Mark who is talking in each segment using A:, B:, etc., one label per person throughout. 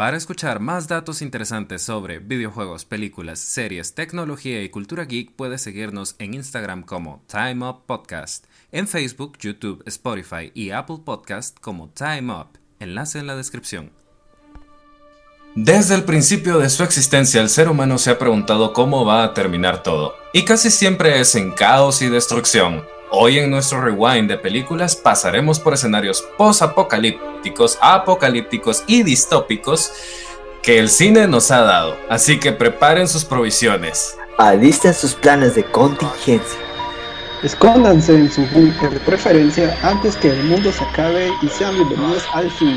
A: Para escuchar más datos interesantes sobre videojuegos, películas, series, tecnología y cultura geek, puedes seguirnos en Instagram como Time Up Podcast, en Facebook, YouTube, Spotify y Apple Podcast como Time Up. Enlace en la descripción. Desde el principio de su existencia, el ser humano se ha preguntado cómo va a terminar todo, y casi siempre es en caos y destrucción. Hoy en nuestro rewind de películas pasaremos por escenarios post-apocalípticos, apocalípticos y distópicos que el cine nos ha dado. Así que preparen sus provisiones.
B: Alisten sus planes de contingencia.
C: Escóndanse en su búnker de preferencia antes que el mundo se acabe y sean bienvenidos al fin.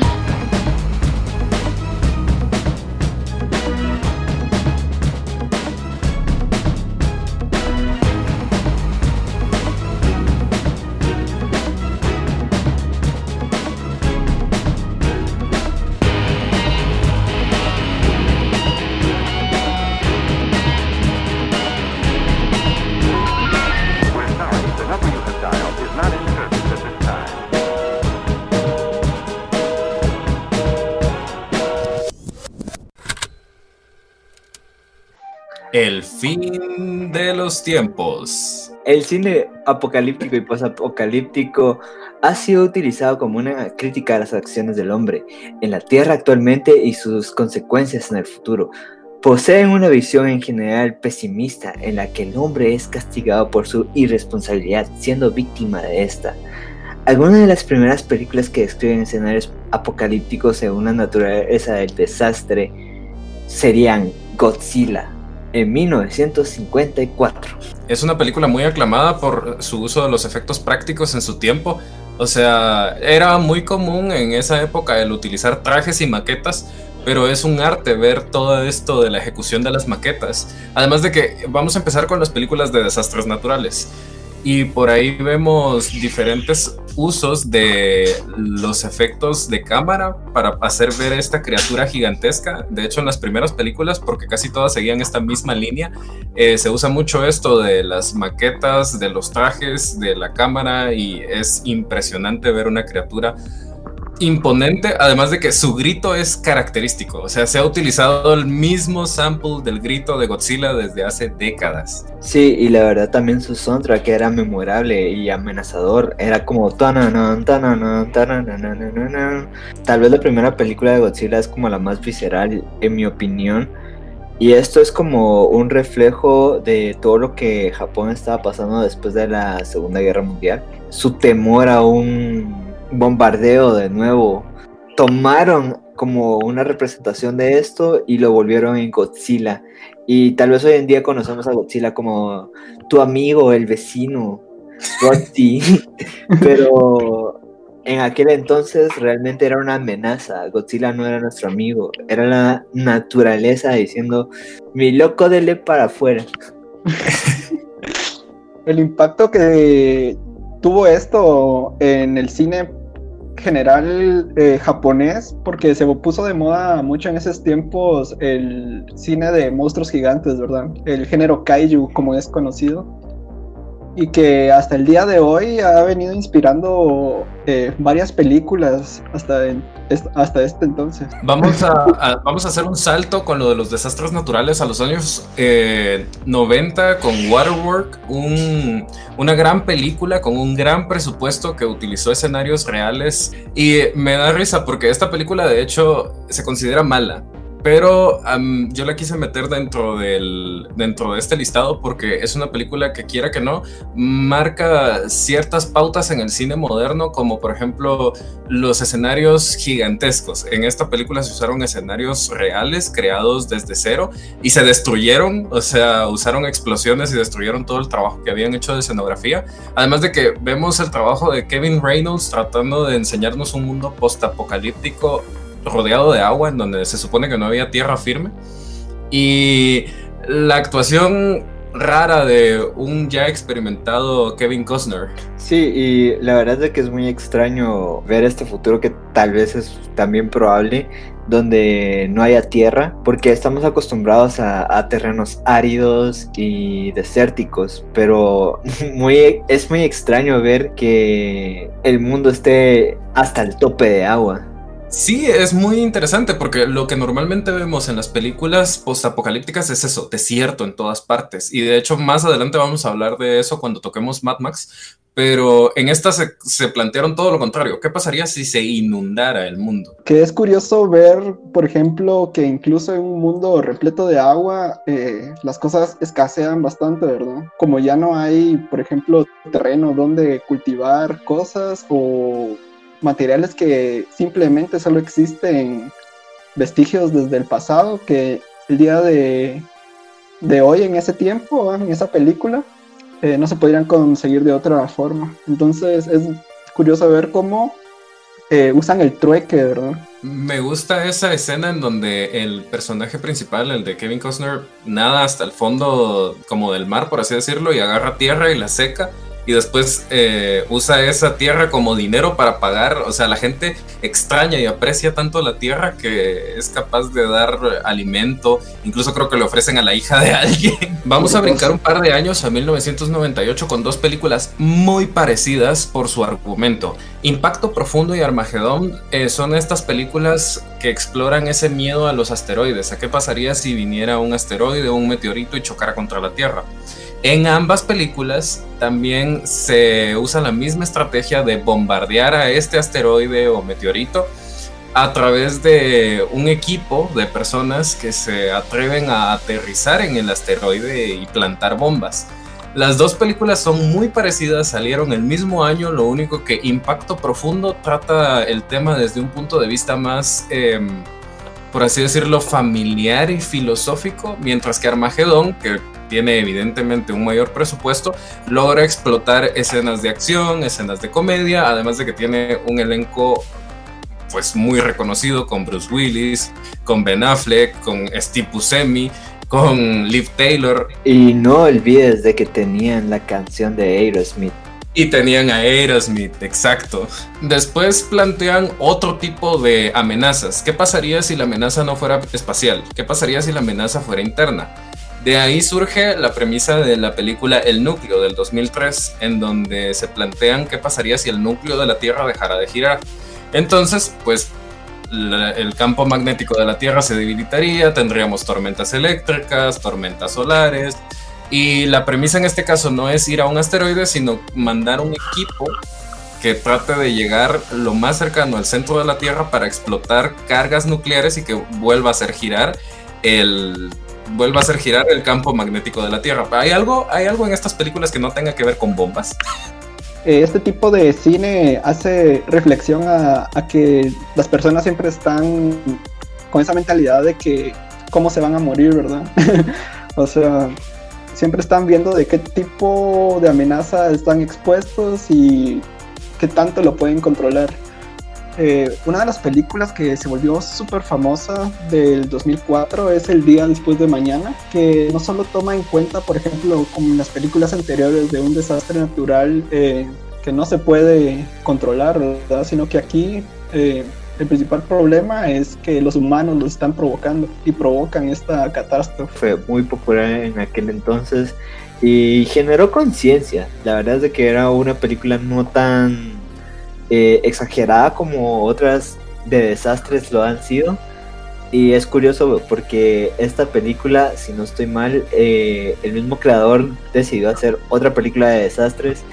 A: El fin de los tiempos.
B: El cine apocalíptico y posapocalíptico ha sido utilizado como una crítica a las acciones del hombre en la Tierra actualmente y sus consecuencias en el futuro. Poseen una visión en general pesimista en la que el hombre es castigado por su irresponsabilidad, siendo víctima de esta. Algunas de las primeras películas que describen escenarios apocalípticos según la naturaleza del desastre serían Godzilla, en 1954.
A: Es una película muy aclamada por su uso de los efectos prácticos en su tiempo. O sea, era muy común en esa época el utilizar trajes y maquetas, pero es un arte ver todo esto de la ejecución de las maquetas. Además de que vamos a empezar con las películas de desastres naturales. Y por ahí vemos diferentes usos de los efectos de cámara para hacer ver esta criatura gigantesca. De hecho, en las primeras películas, porque casi todas seguían esta misma línea, eh, se usa mucho esto de las maquetas, de los trajes, de la cámara y es impresionante ver una criatura imponente, además de que su grito es característico, o sea, se ha utilizado el mismo sample del grito de Godzilla desde hace décadas.
B: Sí, y la verdad también su soundtrack era memorable y amenazador, era como tal vez la primera película de Godzilla es como la más visceral en mi opinión. Y esto es como un reflejo de todo lo que Japón estaba pasando después de la Segunda Guerra Mundial. Su temor a un bombardeo de nuevo. Tomaron como una representación de esto y lo volvieron en Godzilla. Y tal vez hoy en día conocemos a Godzilla como tu amigo, el vecino, Pero en aquel entonces realmente era una amenaza. Godzilla no era nuestro amigo, era la naturaleza diciendo, mi loco dele para afuera.
C: el impacto que tuvo esto en el cine general eh, japonés, porque se puso de moda mucho en esos tiempos el cine de monstruos gigantes, ¿verdad? El género kaiju, como es conocido. Y que hasta el día de hoy ha venido inspirando eh, varias películas hasta hasta este entonces.
A: Vamos a, vamos a hacer un salto con lo de los desastres naturales a los años 90 eh, con Waterwork, un, una gran película con un gran presupuesto que utilizó escenarios reales y me da risa porque esta película de hecho se considera mala pero yo la quise meter dentro, del, dentro de este listado porque es una película que quiera que no, marca ciertas pautas en el cine moderno, como por ejemplo los escenarios gigantescos. En esta película se usaron escenarios reales creados desde cero y se destruyeron, o sea, usaron explosiones y destruyeron todo el trabajo que habían hecho de escenografía. Además de que vemos el trabajo de Kevin Reynolds tratando de enseñarnos un mundo post-apocalíptico rodeado de agua, en donde se supone que no había tierra firme. Y la actuación rara de un ya experimentado Kevin Costner.
B: Sí, y la verdad es que es muy extraño ver este futuro que tal vez es también probable, donde no haya tierra, porque estamos acostumbrados a, terrenos áridos y desérticos, pero muy, es muy extraño ver que el mundo esté hasta el tope de agua.
A: Sí, es muy interesante porque lo que normalmente vemos en las películas postapocalípticas es eso, desierto en todas partes. Y de hecho, más adelante vamos a hablar de eso cuando toquemos Mad Max. Pero en esta se, plantearon todo lo contrario. ¿Qué pasaría si se inundara el mundo?
C: Que es curioso ver, por ejemplo, que incluso en un mundo repleto de agua, eh, las cosas escasean bastante, ¿verdad? Como ya no hay, por ejemplo, terreno donde cultivar cosas o materiales que simplemente solo existen vestigios desde el pasado que el día de, de hoy en ese tiempo, en esa película, eh, no se podrían conseguir de otra forma. Entonces es curioso ver cómo eh, usan el trueque, ¿verdad?
A: Me gusta esa escena en donde el personaje principal, el de Kevin Costner, nada hasta el fondo como del mar, por así decirlo, y agarra tierra y la seca y después eh, usa esa tierra como dinero para pagar. O sea, la gente extraña y aprecia tanto la tierra que es capaz de dar alimento. Incluso creo que le ofrecen a la hija de alguien. Vamos a brincar un par de años a 1998 con dos películas muy parecidas por su argumento. Impacto Profundo y Armagedón eh, son estas películas que exploran ese miedo a los asteroides. ¿A qué pasaría si viniera un asteroide o un meteorito y chocara contra la Tierra? En ambas películas también se usa la misma estrategia de bombardear a este asteroide o meteorito a través de un equipo de personas que se atreven a aterrizar en el asteroide y plantar bombas. Las dos películas son muy parecidas, salieron el mismo año, lo único que Impacto Profundo trata el tema desde un punto de vista más, em, por así decirlo, familiar y filosófico, mientras que Armagedón, que tiene evidentemente un mayor presupuesto, logra explotar escenas de acción, escenas de comedia, además de que tiene un elenco pues muy reconocido con Bruce Willis, con Ben Affleck, con Steve Buscemi, con Liv Taylor.
B: Y no olvides de que tenían la canción de Aerosmith.
A: Y tenían a Aerosmith, exacto. Después plantean otro tipo de amenazas. ¿Qué pasaría si la amenaza no fuera espacial? ¿Qué pasaría si la amenaza fuera interna? De ahí surge la premisa de la película El Núcleo del 2003, en donde se plantean qué pasaría si el núcleo de la Tierra dejara de girar. Entonces, pues el campo magnético de la Tierra se debilitaría, tendríamos tormentas eléctricas, tormentas solares, y la premisa en este caso no es ir a un asteroide, sino mandar un equipo que trate de llegar lo más cercano al centro de la Tierra para explotar cargas nucleares y que vuelva a hacer girar el vuelva a hacer girar el campo magnético de la Tierra. ¿Hay algo, ¿Hay algo en estas películas que no tenga que ver con bombas?
C: Eh, este tipo de cine hace reflexión a, que las personas siempre están con esa mentalidad de que cómo se van a morir, ¿verdad? o sea, siempre están viendo de qué tipo de amenaza están expuestos y qué tanto lo pueden controlar. Eh, una de las películas que se volvió súper famosa del 2004 es El Día Después de Mañana, que no solo toma en cuenta, por ejemplo, como en las películas anteriores de un desastre natural eh, que no se puede controlar, sino que aquí eh, el principal problema es que los humanos lo están provocando y provocan esta catástrofe.
B: Fue muy popular en aquel entonces y generó conciencia. La verdad es de que era una película no tan eh, exagerada como otras de desastres lo han sido. Y es curioso porque esta película, si no estoy mal, eh, el mismo creador decidió hacer otra película de desastres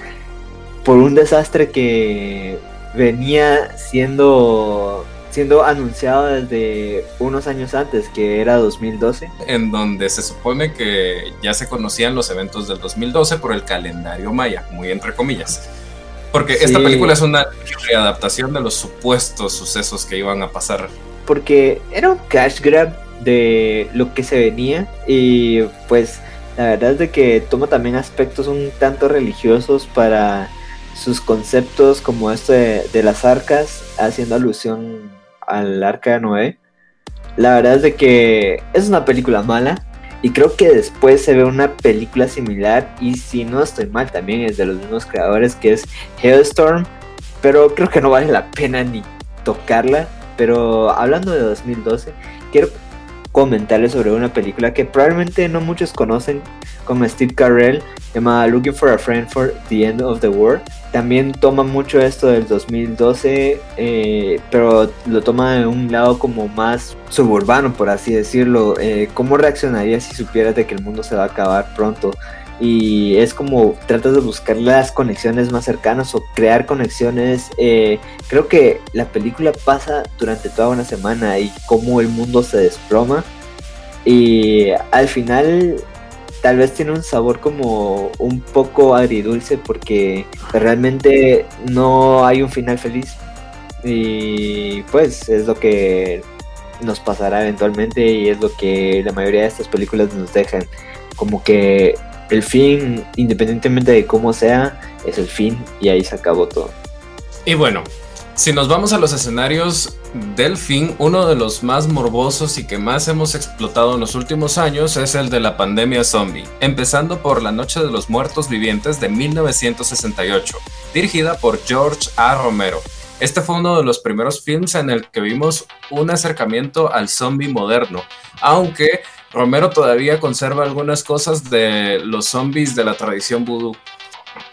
B: por un desastre que venía siendo siendo anunciado desde unos años antes, que era 2012.
A: En donde se supone que ya se conocían los eventos del 2012 por el calendario maya, muy entre comillas. Porque esta película es una readaptación de los supuestos sucesos que iban a pasar.
B: Porque era un cash grab de lo que se venía y pues la verdad es de que toma también aspectos un tanto religiosos para sus conceptos como esto de, de las arcas, haciendo alusión al arca de Noé. La verdad es de que es una película mala, y creo que después se ve una película similar y si no estoy mal también es de los mismos creadores que es Hailstorm, pero creo que no vale la pena ni tocarla. Pero hablando de 2012, quiero comentarles sobre una película que probablemente no muchos conocen con Steve Carell llamada Looking for a Friend for the End of the World. También toma mucho esto del 2012, eh, pero lo toma de un lado como más suburbano, por así decirlo. Eh, ¿Cómo reaccionarías si supieras de que el mundo se va a acabar pronto? Y es como tratas de buscar las conexiones más cercanas o crear conexiones. Eh, creo que la película pasa durante toda una semana y cómo el mundo se desploma y al final tal vez tiene un sabor como un poco agridulce porque realmente no hay un final feliz. Y pues es lo que nos pasará eventualmente y es lo que la mayoría de estas películas nos dejan. Como que el fin, independientemente de cómo sea, es el fin y ahí se acabó todo.
A: Y bueno, si nos vamos a los escenarios del fin, uno de los más morbosos y que más hemos explotado en los últimos años es el de la pandemia zombie, empezando por La Noche de los Muertos Vivientes de 1968, dirigida por George A. Romero. Este fue uno de los primeros films en el que vimos un acercamiento al zombie moderno, aunque Romero todavía conserva algunas cosas de los zombies de la tradición vudú.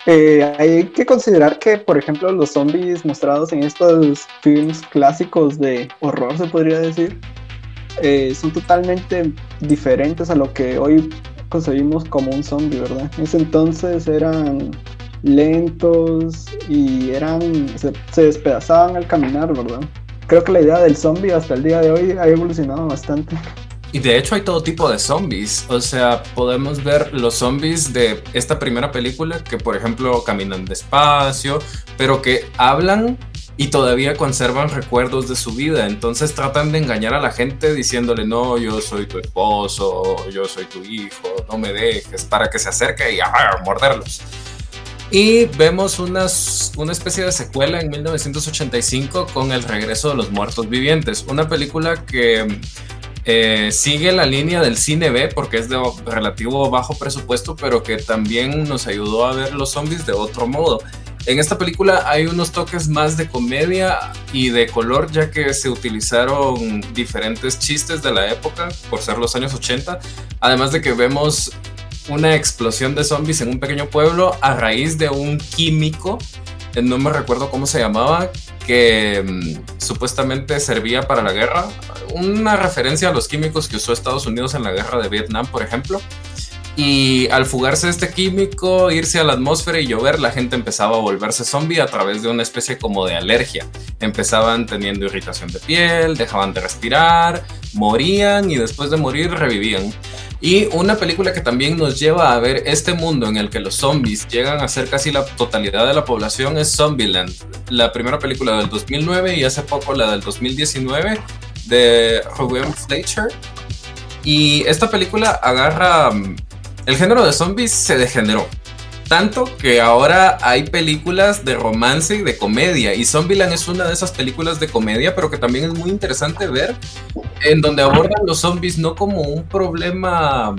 C: Eh, hay que considerar que, por ejemplo, los zombies mostrados en estos films clásicos de horror, se podría decir, eh, son totalmente diferentes a lo que hoy concebimos como un zombie, ¿verdad? En ese entonces eran lentos y eran se, se despedazaban al caminar, ¿verdad? Creo que la idea del zombie hasta el día de hoy ha evolucionado bastante.
A: Y de hecho hay todo tipo de zombies. O sea, podemos ver los zombies de esta primera película que, por ejemplo, caminan despacio, pero que hablan y todavía conservan recuerdos de su vida. Entonces tratan de engañar a la gente diciéndole, no, yo soy tu esposo, yo soy tu hijo, no me dejes, para que se acerque y a morderlos. Y vemos unas, una especie de secuela en 1985 con El regreso de los muertos vivientes, una película que eh, sigue la línea del cine B porque es de relativo bajo presupuesto, pero que también nos ayudó a ver los zombies de otro modo. En esta película hay unos toques más de comedia y de color, ya que se utilizaron diferentes chistes de la época, por ser los años 80, además de que vemos una explosión de zombies en un pequeño pueblo a raíz de un químico, no me recuerdo cómo se llamaba, que mm, supuestamente servía para la guerra. Una referencia a los químicos que usó Estados Unidos en la guerra de Vietnam, por ejemplo. Y al fugarse este químico, irse a la atmósfera y llover, la gente empezaba a volverse zombie a través de una especie como de alergia. Empezaban teniendo irritación de piel, dejaban de respirar, morían y después de morir revivían. Y una película que también nos lleva a ver este mundo en el que los zombies llegan a ser casi la totalidad de la población es Zombieland, la primera película del 2009 y hace poco la del 2019 de Ruben Fleischer. Y esta película agarra mm, el género de zombies se degeneró. Tanto que ahora hay películas de romance y de comedia. Y Zombieland es una de esas películas de comedia, pero que también es muy interesante ver, en donde abordan los zombies no como un problema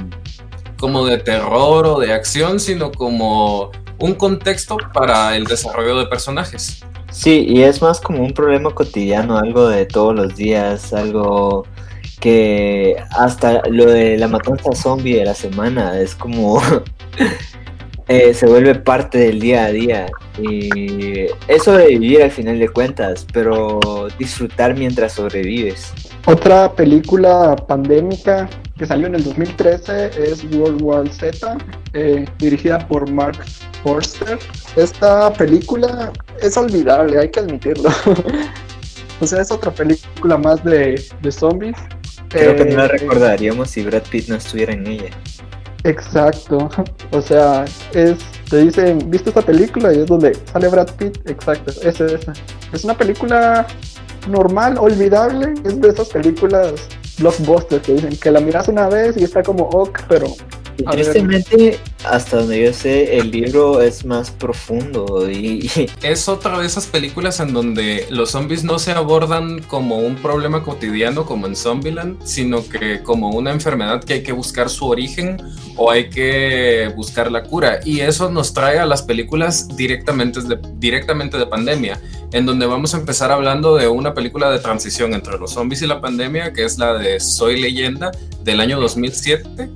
A: como de terror o de acción, sino como un contexto para el desarrollo de personajes.
B: Sí, y es más como un problema cotidiano, algo de todos los días, algo que hasta lo de la matanza zombie de la semana es como Eh, se vuelve parte del día a día. Y eso de vivir al final de cuentas, pero disfrutar mientras sobrevives.
C: Otra película pandémica que salió en el 2013 es World War Z, eh, dirigida por Mark Forster. Esta película es olvidable, hay que admitirlo. o sea, es otra película más de, de zombies.
B: Creo que no la eh, recordaríamos si Brad Pitt no estuviera en ella.
C: Exacto. O sea, es te dicen, ¿viste esta película? Y es donde sale Brad Pitt. Exacto, esa es. Es una película normal, olvidable. Es de esas películas blockbusters que dicen que la miras una vez y está como ok, pero.
B: Tristemente, hasta donde yo sé, el libro es más profundo y...
A: Es otra de esas películas en donde los zombies no se abordan como un problema cotidiano como en Zombieland, sino que como una enfermedad que hay que buscar su origen o hay que buscar la cura. Y eso nos trae a las películas directamente de, directamente de pandemia, en donde vamos a empezar hablando de una película de transición entre los zombies y la pandemia, que es la de Soy leyenda del año 2007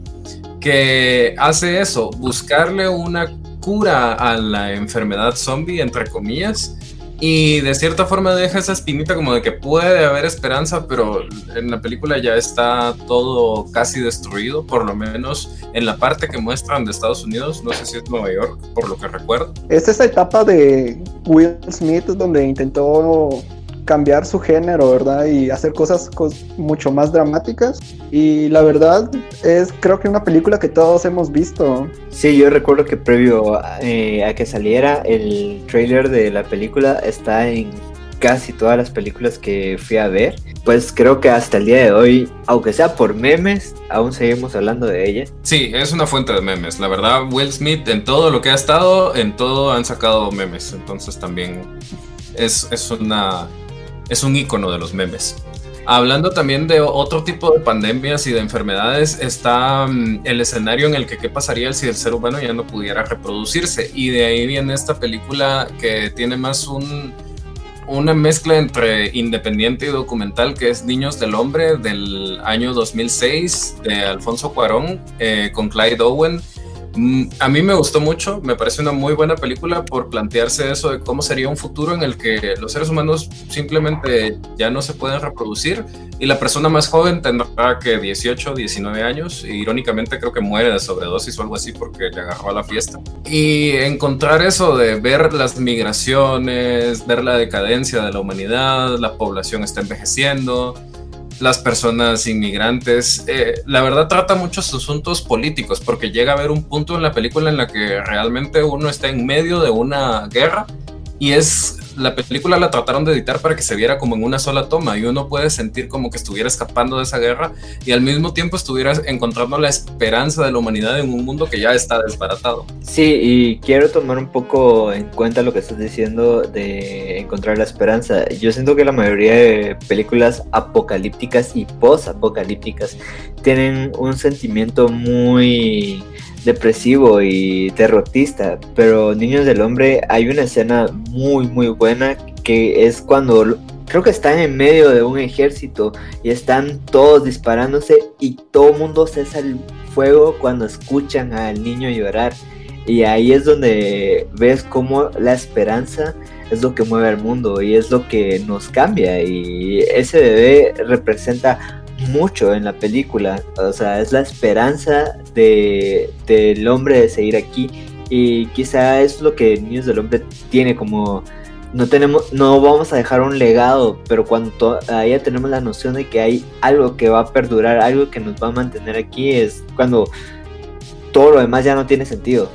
A: que hace eso, buscarle una cura a la enfermedad zombie, entre comillas, y de cierta forma deja esa espinita como de que puede haber esperanza, pero en la película ya está todo casi destruido, por lo menos en la parte que muestran de Estados Unidos, no sé si es Nueva York, por lo que recuerdo.
C: Es esa etapa de Will Smith donde intentó cambiar su género, ¿verdad? Y hacer cosas mucho más dramáticas. Y la verdad es creo que una película que todos hemos visto.
B: Sí, yo recuerdo que previo eh, a que saliera el trailer de la película está en casi todas las películas que fui a ver. Pues creo que hasta el día de hoy, aunque sea por memes, aún seguimos hablando de ella.
A: Sí, es una fuente de memes. La verdad, Will Smith en todo lo que ha estado, en todo han sacado memes. Entonces también es, es una es un icono de los memes. Hablando también de otro tipo de pandemias y de enfermedades, está mm, el escenario en el que qué pasaría si el ser humano ya no pudiera reproducirse. Y de ahí viene esta película que tiene más un, una mezcla entre independiente y documental, que es Niños del Hombre del año 2006 de Alfonso Cuarón eh, con Clyde Owen a mí me gustó mucho, me parece una muy buena película por plantearse eso de cómo sería un futuro en el que los seres humanos simplemente ya no se pueden reproducir y la persona más joven tendrá que 18, 19 años e irónicamente creo que muere de sobredosis o algo así porque le agarró a la fiesta. Y encontrar eso de ver las migraciones, ver la decadencia de la humanidad, la población está envejeciendo, las personas inmigrantes. Eh, la verdad trata muchos asuntos políticos porque llega a haber un punto en la película en la que realmente uno está en medio de una guerra y es la película la trataron de editar para que se viera como en una sola toma y uno puede sentir como que estuviera escapando de esa guerra y al mismo tiempo estuviera encontrando la esperanza de la humanidad en un mundo que ya está desbaratado.
B: Sí, y quiero tomar un poco en cuenta lo que estás diciendo de encontrar la esperanza. Yo siento que la mayoría de películas apocalípticas y post-apocalípticas tienen un sentimiento muy depresivo y derrotista, pero Niños del Hombre hay una escena muy muy buena que es cuando creo que están en medio de un ejército y están todos disparándose y todo el mundo cesa el fuego cuando escuchan al niño llorar. Y ahí es donde ves cómo la esperanza es lo que mueve al mundo y es lo que nos cambia. Y ese bebé representa mucho en la película. O sea, es la esperanza de, del hombre de seguir aquí. Y quizá es lo que Niños del Hombre tiene como... No, tenemos, no vamos a dejar un legado, pero cuando ya tenemos la noción de que hay algo que va a perdurar, algo que nos va a mantener aquí, es cuando todo lo demás ya no tiene sentido.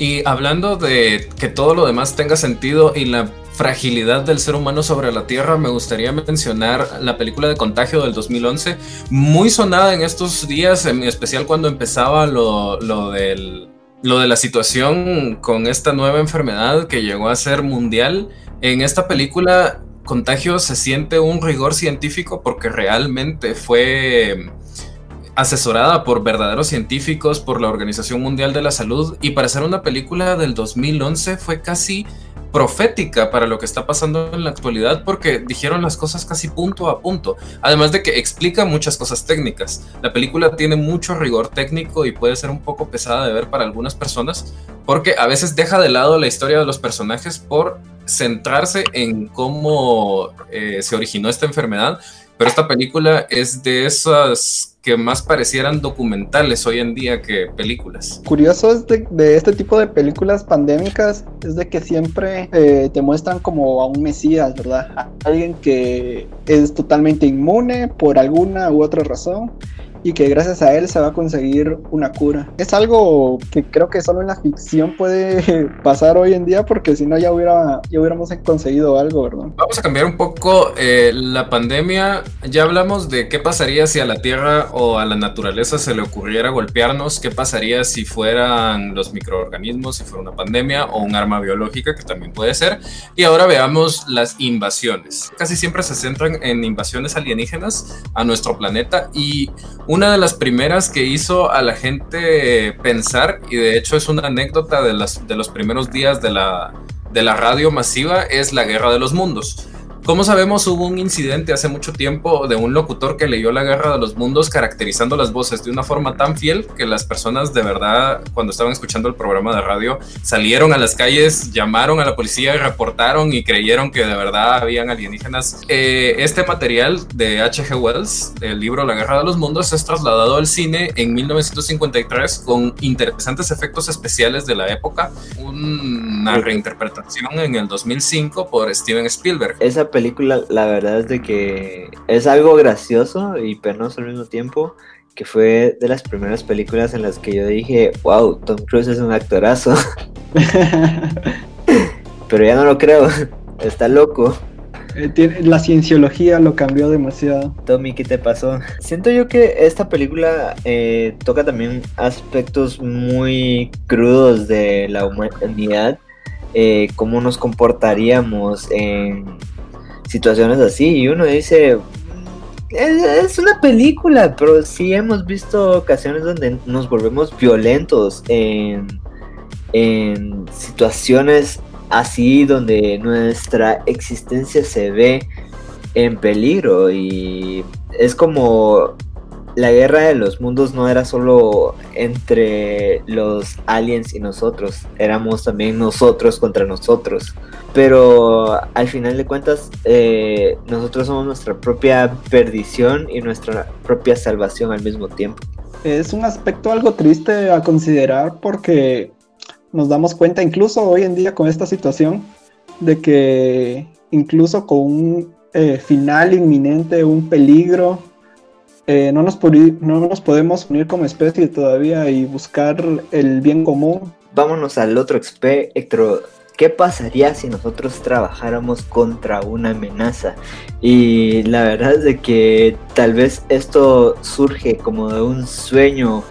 A: Y hablando de que todo lo demás tenga sentido y la fragilidad del ser humano sobre la Tierra, me gustaría mencionar la película de Contagio del 2011, muy sonada en estos días, en especial cuando empezaba lo, lo, del, lo de la situación con esta nueva enfermedad que llegó a ser mundial. En esta película, Contagio se siente un rigor científico porque realmente fue asesorada por verdaderos científicos, por la Organización Mundial de la Salud, y para ser una película del 2011 fue casi profética para lo que está pasando en la actualidad porque dijeron las cosas casi punto a punto. Además de que explica muchas cosas técnicas. La película tiene mucho rigor técnico y puede ser un poco pesada de ver para algunas personas porque a veces deja de lado la historia de los personajes por centrarse en cómo eh, se originó esta enfermedad. Pero esta película es de esas que más parecieran documentales hoy en día que películas.
C: Curioso es de, este tipo de películas pandémicas es de que siempre eh, te muestran como a un mesías, ¿verdad? alguien que es totalmente inmune por alguna u otra razón y que gracias a él se va a conseguir una cura. Es algo que creo que solo en la ficción puede pasar hoy en día porque si no ya, hubiera, ya hubiéramos conseguido algo, ¿verdad?
A: Vamos a cambiar un poco eh, la pandemia. Ya hablamos de qué pasaría si a la Tierra o a la naturaleza se le ocurriera golpearnos, qué pasaría si fueran los microorganismos, si fuera una pandemia o un arma biológica, que también puede ser. Y ahora veamos las invasiones. Casi siempre se centran en invasiones alienígenas a nuestro planeta y una de las primeras que hizo a la gente pensar, y de hecho es una anécdota de, las, de los primeros días de la, de la radio masiva, es la Guerra de los Mundos. Como sabemos, hubo un incidente hace mucho tiempo de un locutor que leyó la Guerra de los Mundos caracterizando las voces de una forma tan fiel que las personas de verdad, cuando estaban escuchando el programa de radio, salieron a las calles, llamaron a la policía, reportaron y creyeron que de verdad habían alienígenas. Eh, este material de H.G. Wells, el libro La Guerra de los Mundos, es trasladado al cine en 1953 con interesantes efectos especiales de la época, una reinterpretación en el 2005 por Steven Spielberg.
B: Esa película, la verdad es de que es algo gracioso y penoso al mismo tiempo, que fue de las primeras películas en las que yo dije, wow, Tom Cruise es un actorazo. Pero ya no lo creo, está loco.
C: Eh, la cienciología lo cambió demasiado.
B: Tommy, ¿qué te pasó? Siento yo que esta película eh, toca también aspectos muy crudos de la humanidad, eh, cómo nos comportaríamos en situaciones así. Y uno dice, es, una película, pero sí hemos visto ocasiones donde nos volvemos violentos en, en situaciones así donde nuestra existencia se ve en peligro. Y es como la guerra de los mundos no era solo entre los aliens y nosotros, éramos también nosotros contra nosotros. Pero al final de cuentas, eh, nosotros somos nuestra propia perdición y nuestra propia salvación al mismo tiempo.
C: Es un aspecto algo triste a considerar porque nos damos cuenta, incluso hoy en día con esta situación, de que incluso con un eh, final inminente, un peligro, eh, no, nos no nos podemos unir como especie todavía y buscar el bien común.
B: Vámonos al otro espectro. ¿Qué pasaría si nosotros trabajáramos contra una amenaza? Y la verdad es de que tal vez esto surge como de un sueño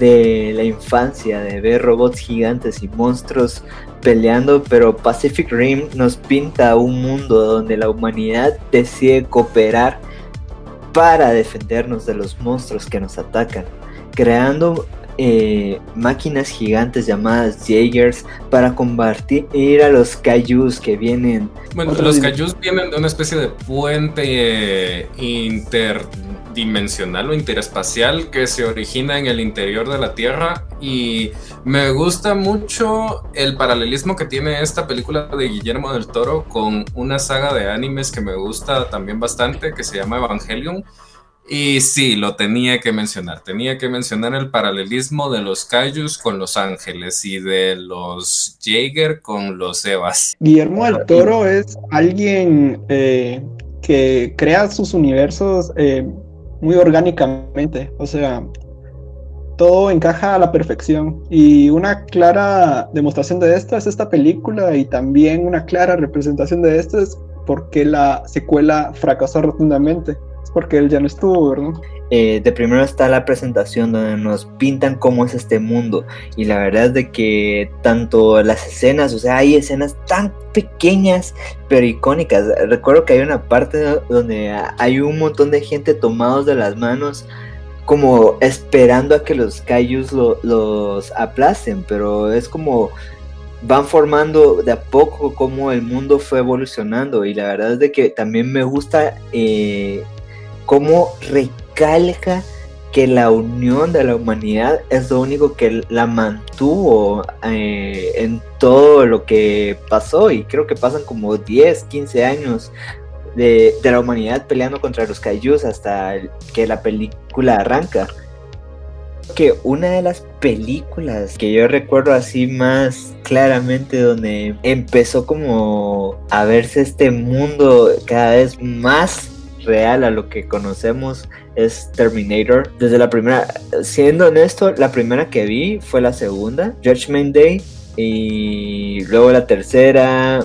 B: de la infancia, de ver robots gigantes y monstruos peleando, pero Pacific Rim nos pinta un mundo donde la humanidad decide cooperar para defendernos de los monstruos que nos atacan, creando eh, máquinas gigantes llamadas Jaegers para combatir a los Kaijus que vienen.
A: Bueno, los Kaijus vienen de una especie de puente eh, interdimensional o interespacial que se origina en el interior de la Tierra y me gusta mucho el paralelismo que tiene esta película de Guillermo del Toro con una saga de animes que me gusta también bastante que se llama Evangelion y sí, lo tenía que mencionar. Tenía que mencionar el paralelismo de los Kaijus con los Ángeles y de los Jaeger con los Evas.
C: Guillermo del Toro es alguien eh, que crea sus universos eh, muy orgánicamente. O sea, todo encaja a la perfección. Y una clara demostración de esto es esta película y también una clara representación de esto es porque la secuela fracasó rotundamente porque él ya no estuvo, ¿verdad?
B: Eh, de primero está la presentación donde nos pintan cómo es este mundo y la verdad es de que tanto las escenas, o sea, hay escenas tan pequeñas pero icónicas. Recuerdo que hay una parte donde hay un montón de gente tomados de las manos como esperando a que los Kaijus los aplacen, pero es como van formando de a poco cómo el mundo fue evolucionando y la verdad es de que también me gusta eh, cómo recalca que la unión de la humanidad es lo único que la mantuvo eh, en todo lo que pasó y creo que pasan como 10, 15 años de, la humanidad peleando contra los Kaijus hasta que la película arranca. Que una de las películas que yo recuerdo así más claramente donde empezó como a verse este mundo cada vez más real a lo que conocemos es Terminator. Desde la primera, siendo honesto, la primera que vi fue la segunda, Judgment Day, y luego la tercera.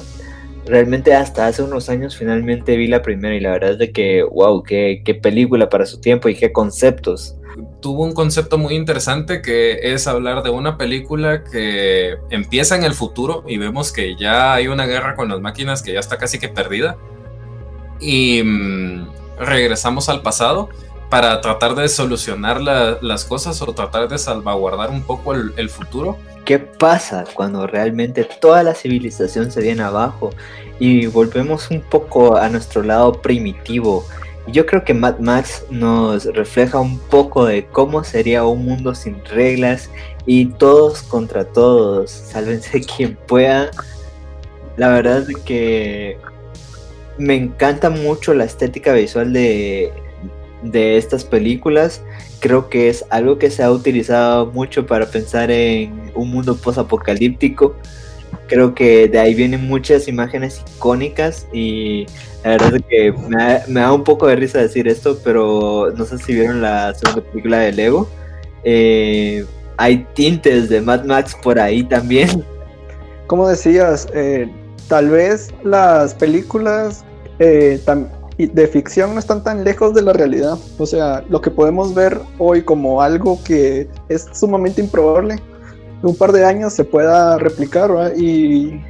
B: Realmente hasta hace unos años finalmente vi la primera y la verdad es de que, wow, qué, qué película para su tiempo y qué conceptos
A: tuvo un concepto muy interesante que es hablar de una película que empieza en el futuro y vemos que ya hay una guerra con las máquinas que ya está casi que perdida y mm, regresamos al pasado para tratar de solucionar las cosas o tratar de salvaguardar un poco el, futuro.
B: ¿Qué pasa cuando realmente toda la civilización se viene abajo y volvemos un poco a nuestro lado primitivo? Yo creo que Mad Max nos refleja un poco de cómo sería un mundo sin reglas y todos contra todos, sálvense quien pueda. La verdad es que me encanta mucho la estética visual de, de estas películas. Creo que es algo que se ha utilizado mucho para pensar en un mundo post-apocalíptico. Creo que de ahí vienen muchas imágenes icónicas y la verdad es que me da, un poco de risa decir esto, pero no sé si vieron la segunda película de Lego. Eh, hay tintes de Mad Max por ahí también.
C: Como decías, eh, tal vez las películas eh, de ficción no están tan lejos de la realidad. O sea, lo que podemos ver hoy como algo que es sumamente improbable, en un par de años se pueda replicar, Y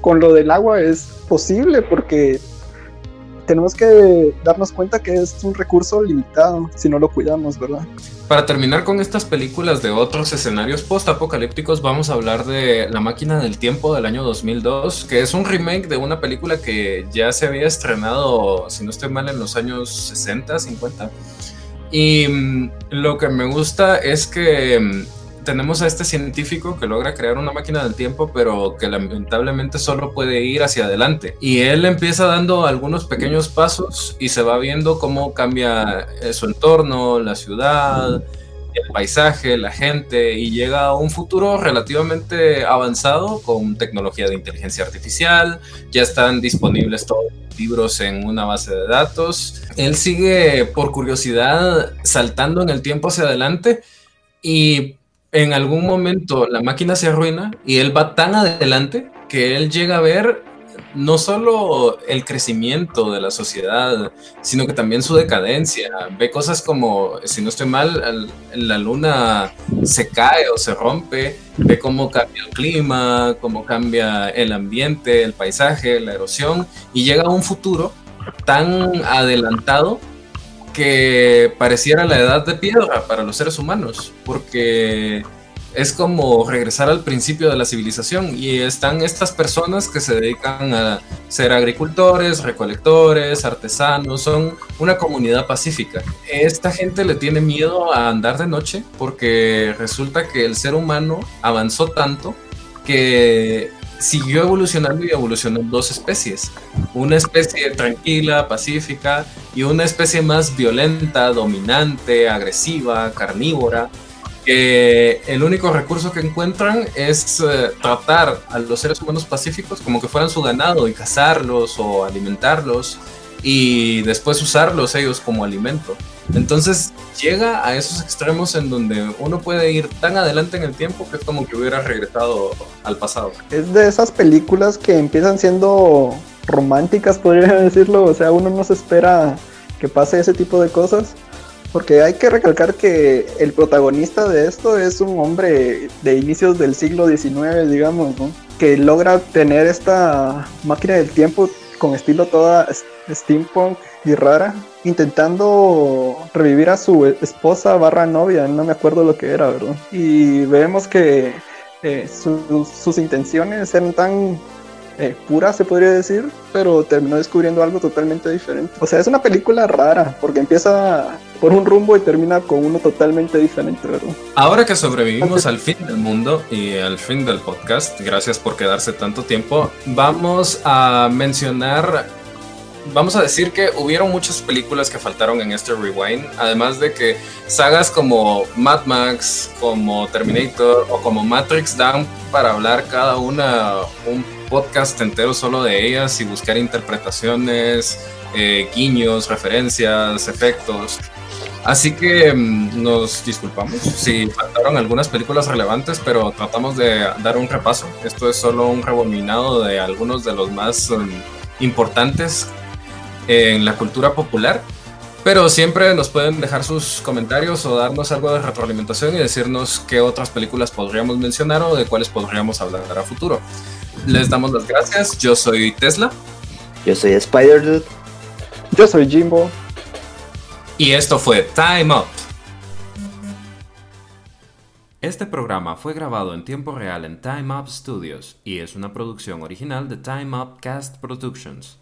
C: con lo del agua es posible porque tenemos que darnos cuenta que es un recurso limitado si no lo cuidamos, ¿verdad?
A: Para terminar con estas películas de otros escenarios post-apocalípticos, vamos a hablar de La máquina del tiempo del año 2002, que es un remake de una película que ya se había estrenado, si no estoy mal, en los años 60, 50. Y mm, lo que me gusta es que mm, tenemos a este científico que logra crear una máquina del tiempo, pero que lamentablemente solo puede ir hacia adelante. Y él empieza dando algunos pequeños pasos y se va viendo cómo cambia eh, su entorno, la ciudad, el paisaje, la gente, y llega a un futuro relativamente avanzado con tecnología de inteligencia artificial, ya están disponibles todos libros en una base de datos. Él sigue por curiosidad saltando en el tiempo hacia adelante y en algún momento la máquina se arruina y él va tan adelante que él llega a ver no solo el crecimiento de la sociedad, sino que también su decadencia. Ve cosas como, si no estoy mal, la luna se cae o se rompe, ve cómo cambia el clima, cómo cambia el ambiente, el paisaje, la erosión, y llega a un futuro tan adelantado que pareciera la edad de piedra para los seres humanos, porque es como regresar al principio de la civilización y están estas personas que se dedican a ser agricultores, recolectores, artesanos, son una comunidad pacífica. Esta gente le tiene miedo a andar de noche porque resulta que el ser humano avanzó tanto que siguió evolucionando y evolucionó dos especies. Una especie tranquila, pacífica y una especie más violenta, dominante, agresiva, carnívora, que el único recurso que encuentran es eh, tratar a los seres humanos pacíficos como que fueran su ganado y cazarlos o alimentarlos y después usarlos ellos como alimento. Entonces llega a esos extremos en donde uno puede ir tan adelante en el tiempo que es como que hubiera regresado al pasado.
C: Es de esas películas que empiezan siendo románticas, podría decirlo. O sea, uno no se espera que pase ese tipo de cosas. Porque hay que recalcar que el protagonista de esto es un hombre de inicios del siglo XIX, digamos, que logra tener esta máquina del tiempo con estilo toda steampunk y rara, intentando revivir a su esposa barra novia, no me acuerdo lo que era, ¿verdad? Y vemos que eh, sus intenciones eran tan eh, pura, se podría decir, pero terminó descubriendo algo totalmente diferente. O sea, es una película rara, porque empieza por un rumbo y termina con uno totalmente diferente, ¿verdad?
A: Ahora que sobrevivimos al fin del mundo y al fin del podcast, gracias por quedarse tanto tiempo, vamos a mencionar vamos a decir que hubieron muchas películas que faltaron en este rewind, además de que sagas como Mad Max, como Terminator o como Matrix dan para hablar cada una un podcast entero solo de ellas y buscar interpretaciones eh, guiños, referencias, efectos. Así que mm, nos disculpamos si faltaron algunas películas relevantes, pero tratamos de dar un repaso. Esto es solo un rebominado de algunos de los más mm, importantes en la cultura popular. Pero siempre nos pueden dejar sus comentarios o darnos algo de retroalimentación y decirnos qué otras películas podríamos mencionar o de cuáles podríamos hablar a futuro. Les damos las gracias. Yo soy Tesla.
B: Yo soy Spider Dude.
C: Yo soy Jimbo.
A: Y esto fue Time Up. Este programa fue grabado en tiempo real en Time Up Studios y es una producción original de Time Up Cast Productions.